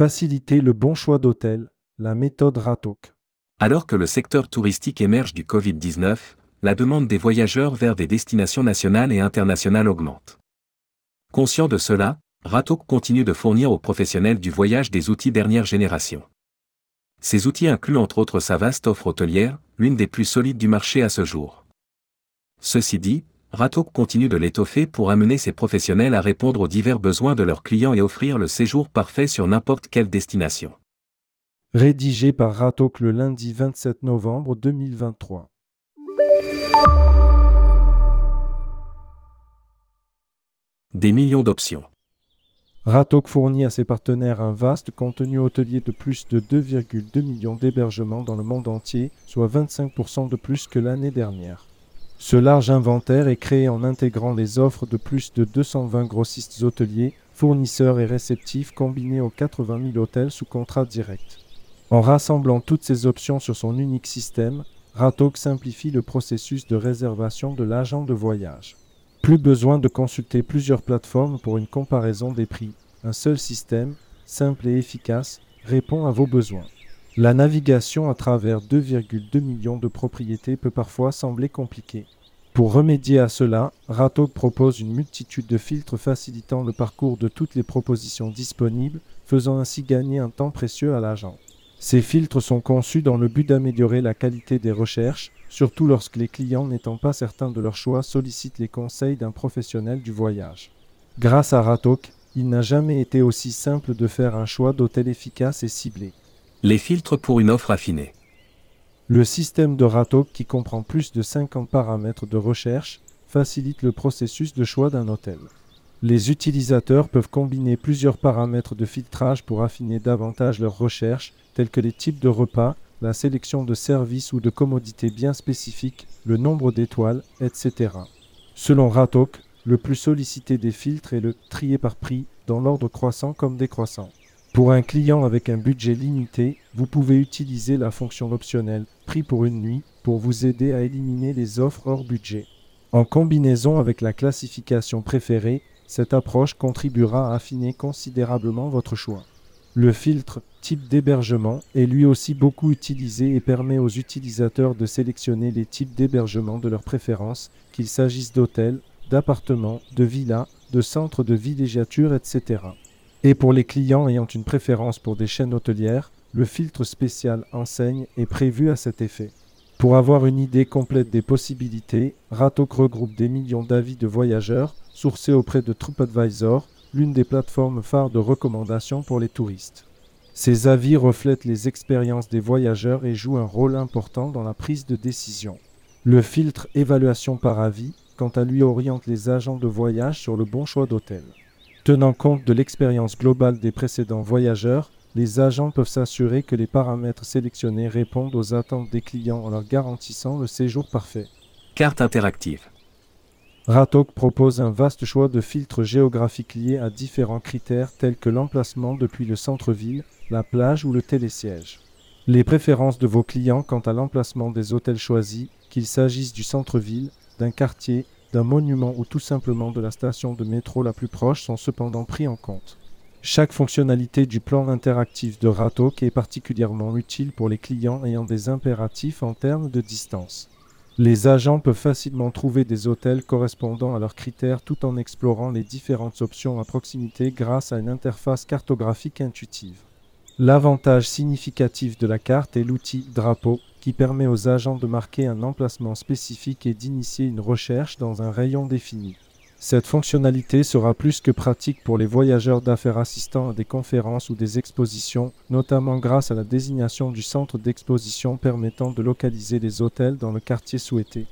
Faciliter le bon choix d'hôtel, la méthode RATOC. Alors que le secteur touristique émerge du Covid-19, la demande des voyageurs vers des destinations nationales et internationales augmente. Conscient de cela, Ratok continue de fournir aux professionnels du voyage des outils dernière génération. Ces outils incluent entre autres sa vaste offre hôtelière, l'une des plus solides du marché à ce jour. Ceci dit, Ratok continue de l'étoffer pour amener ses professionnels à répondre aux divers besoins de leurs clients et offrir le séjour parfait sur n'importe quelle destination. Rédigé par Ratok le lundi 27 novembre 2023. Des millions d'options. Ratok fournit à ses partenaires un vaste contenu hôtelier de plus de 2,2 millions d'hébergements dans le monde entier, soit 25% de plus que l'année dernière. Ce large inventaire est créé en intégrant les offres de plus de 220 grossistes hôteliers, fournisseurs et réceptifs combinés aux 80 000 hôtels sous contrat direct. En rassemblant toutes ces options sur son unique système, Ratok simplifie le processus de réservation de l'agent de voyage. Plus besoin de consulter plusieurs plateformes pour une comparaison des prix. Un seul système, simple et efficace, répond à vos besoins. La navigation à travers 2,2 millions de propriétés peut parfois sembler compliquée. Pour remédier à cela, Ratok propose une multitude de filtres facilitant le parcours de toutes les propositions disponibles, faisant ainsi gagner un temps précieux à l'agent. Ces filtres sont conçus dans le but d'améliorer la qualité des recherches, surtout lorsque les clients n'étant pas certains de leur choix sollicitent les conseils d'un professionnel du voyage. Grâce à Ratok, il n'a jamais été aussi simple de faire un choix d'hôtel efficace et ciblé. Les filtres pour une offre affinée. Le système de Ratok, qui comprend plus de 50 paramètres de recherche, facilite le processus de choix d'un hôtel. Les utilisateurs peuvent combiner plusieurs paramètres de filtrage pour affiner davantage leurs recherches, tels que les types de repas, la sélection de services ou de commodités bien spécifiques, le nombre d'étoiles, etc. Selon Ratok, le plus sollicité des filtres est le trier par prix, dans l'ordre croissant comme décroissant. Pour un client avec un budget limité, vous pouvez utiliser la fonction optionnelle prix pour une nuit pour vous aider à éliminer les offres hors budget. En combinaison avec la classification préférée, cette approche contribuera à affiner considérablement votre choix. Le filtre type d'hébergement est lui aussi beaucoup utilisé et permet aux utilisateurs de sélectionner les types d'hébergement de leur préférence, qu'il s'agisse d'hôtels, d'appartements, de villas, de centres de villégiature, etc. Et pour les clients ayant une préférence pour des chaînes hôtelières, le filtre spécial enseigne est prévu à cet effet. Pour avoir une idée complète des possibilités, Ratok regroupe des millions d'avis de voyageurs sourcés auprès de TripAdvisor, l'une des plateformes phares de recommandation pour les touristes. Ces avis reflètent les expériences des voyageurs et jouent un rôle important dans la prise de décision. Le filtre évaluation par avis, quant à lui, oriente les agents de voyage sur le bon choix d'hôtel. Tenant compte de l'expérience globale des précédents voyageurs, les agents peuvent s'assurer que les paramètres sélectionnés répondent aux attentes des clients en leur garantissant le séjour parfait. Carte interactive. Ratok propose un vaste choix de filtres géographiques liés à différents critères tels que l'emplacement depuis le centre-ville, la plage ou le télésiège. Les préférences de vos clients quant à l'emplacement des hôtels choisis, qu'il s'agisse du centre-ville, d'un quartier, d'un monument ou tout simplement de la station de métro la plus proche sont cependant pris en compte. Chaque fonctionnalité du plan interactif de Ratok est particulièrement utile pour les clients ayant des impératifs en termes de distance. Les agents peuvent facilement trouver des hôtels correspondant à leurs critères tout en explorant les différentes options à proximité grâce à une interface cartographique intuitive. L'avantage significatif de la carte est l'outil Drapeau qui permet aux agents de marquer un emplacement spécifique et d'initier une recherche dans un rayon défini. Cette fonctionnalité sera plus que pratique pour les voyageurs d'affaires assistant à des conférences ou des expositions, notamment grâce à la désignation du centre d'exposition permettant de localiser les hôtels dans le quartier souhaité.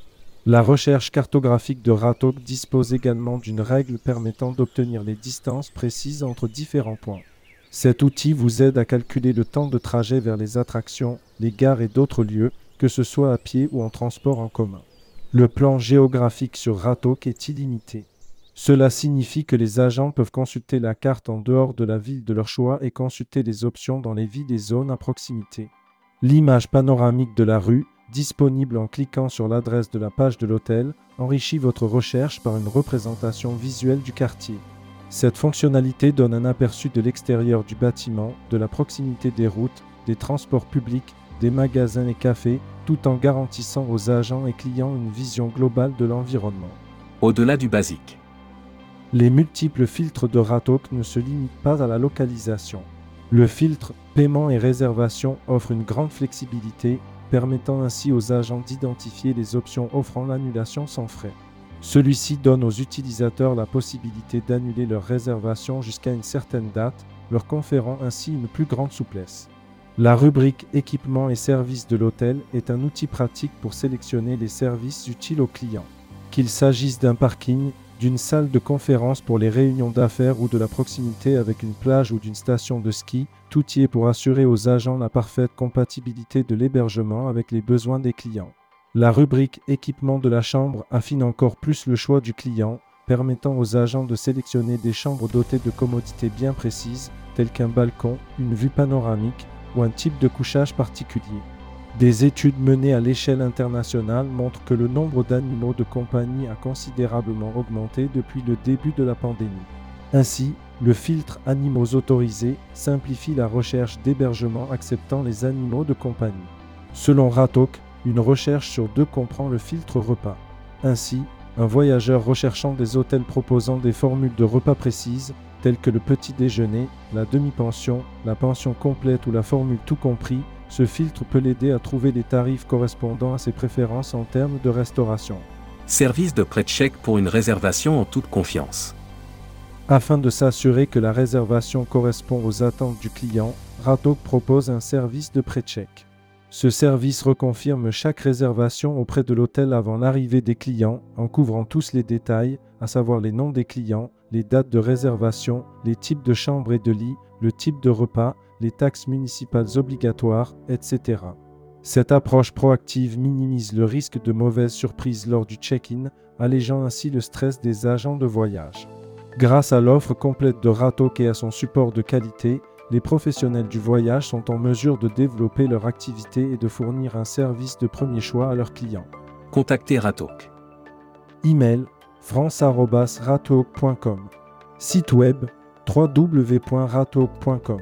La recherche cartographique de Ratok dispose également d'une règle permettant d'obtenir les distances précises entre différents points. Cet outil vous aide à calculer le temps de trajet vers les attractions, les gares et d'autres lieux, que ce soit à pied ou en transport en commun. Le plan géographique sur Ratok est illimité. Cela signifie que les agents peuvent consulter la carte en dehors de la ville de leur choix et consulter les options dans les villes et zones à proximité. L'image panoramique de la rue, disponible en cliquant sur l'adresse de la page de l'hôtel, enrichit votre recherche par une représentation visuelle du quartier. Cette fonctionnalité donne un aperçu de l'extérieur du bâtiment, de la proximité des routes, des transports publics, des magasins et cafés, tout en garantissant aux agents et clients une vision globale de l'environnement. Au-delà du basique. Les multiples filtres de Ratok ne se limitent pas à la localisation. Le filtre Paiement et réservation offre une grande flexibilité, permettant ainsi aux agents d'identifier les options offrant l'annulation sans frais. Celui-ci donne aux utilisateurs la possibilité d'annuler leur réservation jusqu'à une certaine date, leur conférant ainsi une plus grande souplesse. La rubrique Équipements et services de l'hôtel est un outil pratique pour sélectionner les services utiles aux clients. Qu'il s'agisse d'un parking, d'une salle de conférence pour les réunions d'affaires ou de la proximité avec une plage ou d'une station de ski, tout y est pour assurer aux agents la parfaite compatibilité de l'hébergement avec les besoins des clients. La rubrique Équipement de la chambre affine encore plus le choix du client, permettant aux agents de sélectionner des chambres dotées de commodités bien précises, telles qu'un balcon, une vue panoramique ou un type de couchage particulier. Des études menées à l'échelle internationale montrent que le nombre d'animaux de compagnie a considérablement augmenté depuis le début de la pandémie. Ainsi, le filtre Animaux autorisés simplifie la recherche d'hébergement acceptant les animaux de compagnie. Selon Ratok, une recherche sur deux comprend le filtre repas. Ainsi, un voyageur recherchant des hôtels proposant des formules de repas précises, telles que le petit déjeuner, la demi-pension, la pension complète ou la formule tout compris, ce filtre peut l'aider à trouver des tarifs correspondant à ses préférences en termes de restauration. Service de pré-check pour une réservation en toute confiance. Afin de s'assurer que la réservation correspond aux attentes du client, Ratok propose un service de pré-check. Ce service reconfirme chaque réservation auprès de l'hôtel avant l'arrivée des clients en couvrant tous les détails, à savoir les noms des clients, les dates de réservation, les types de chambres et de lits, le type de repas, les taxes municipales obligatoires, etc. Cette approche proactive minimise le risque de mauvaises surprises lors du check-in, allégeant ainsi le stress des agents de voyage. Grâce à l'offre complète de Ratok et à son support de qualité, les professionnels du voyage sont en mesure de développer leur activité et de fournir un service de premier choix à leurs clients. Contactez Ratok. Email france.ratok.com Site web www.ratok.com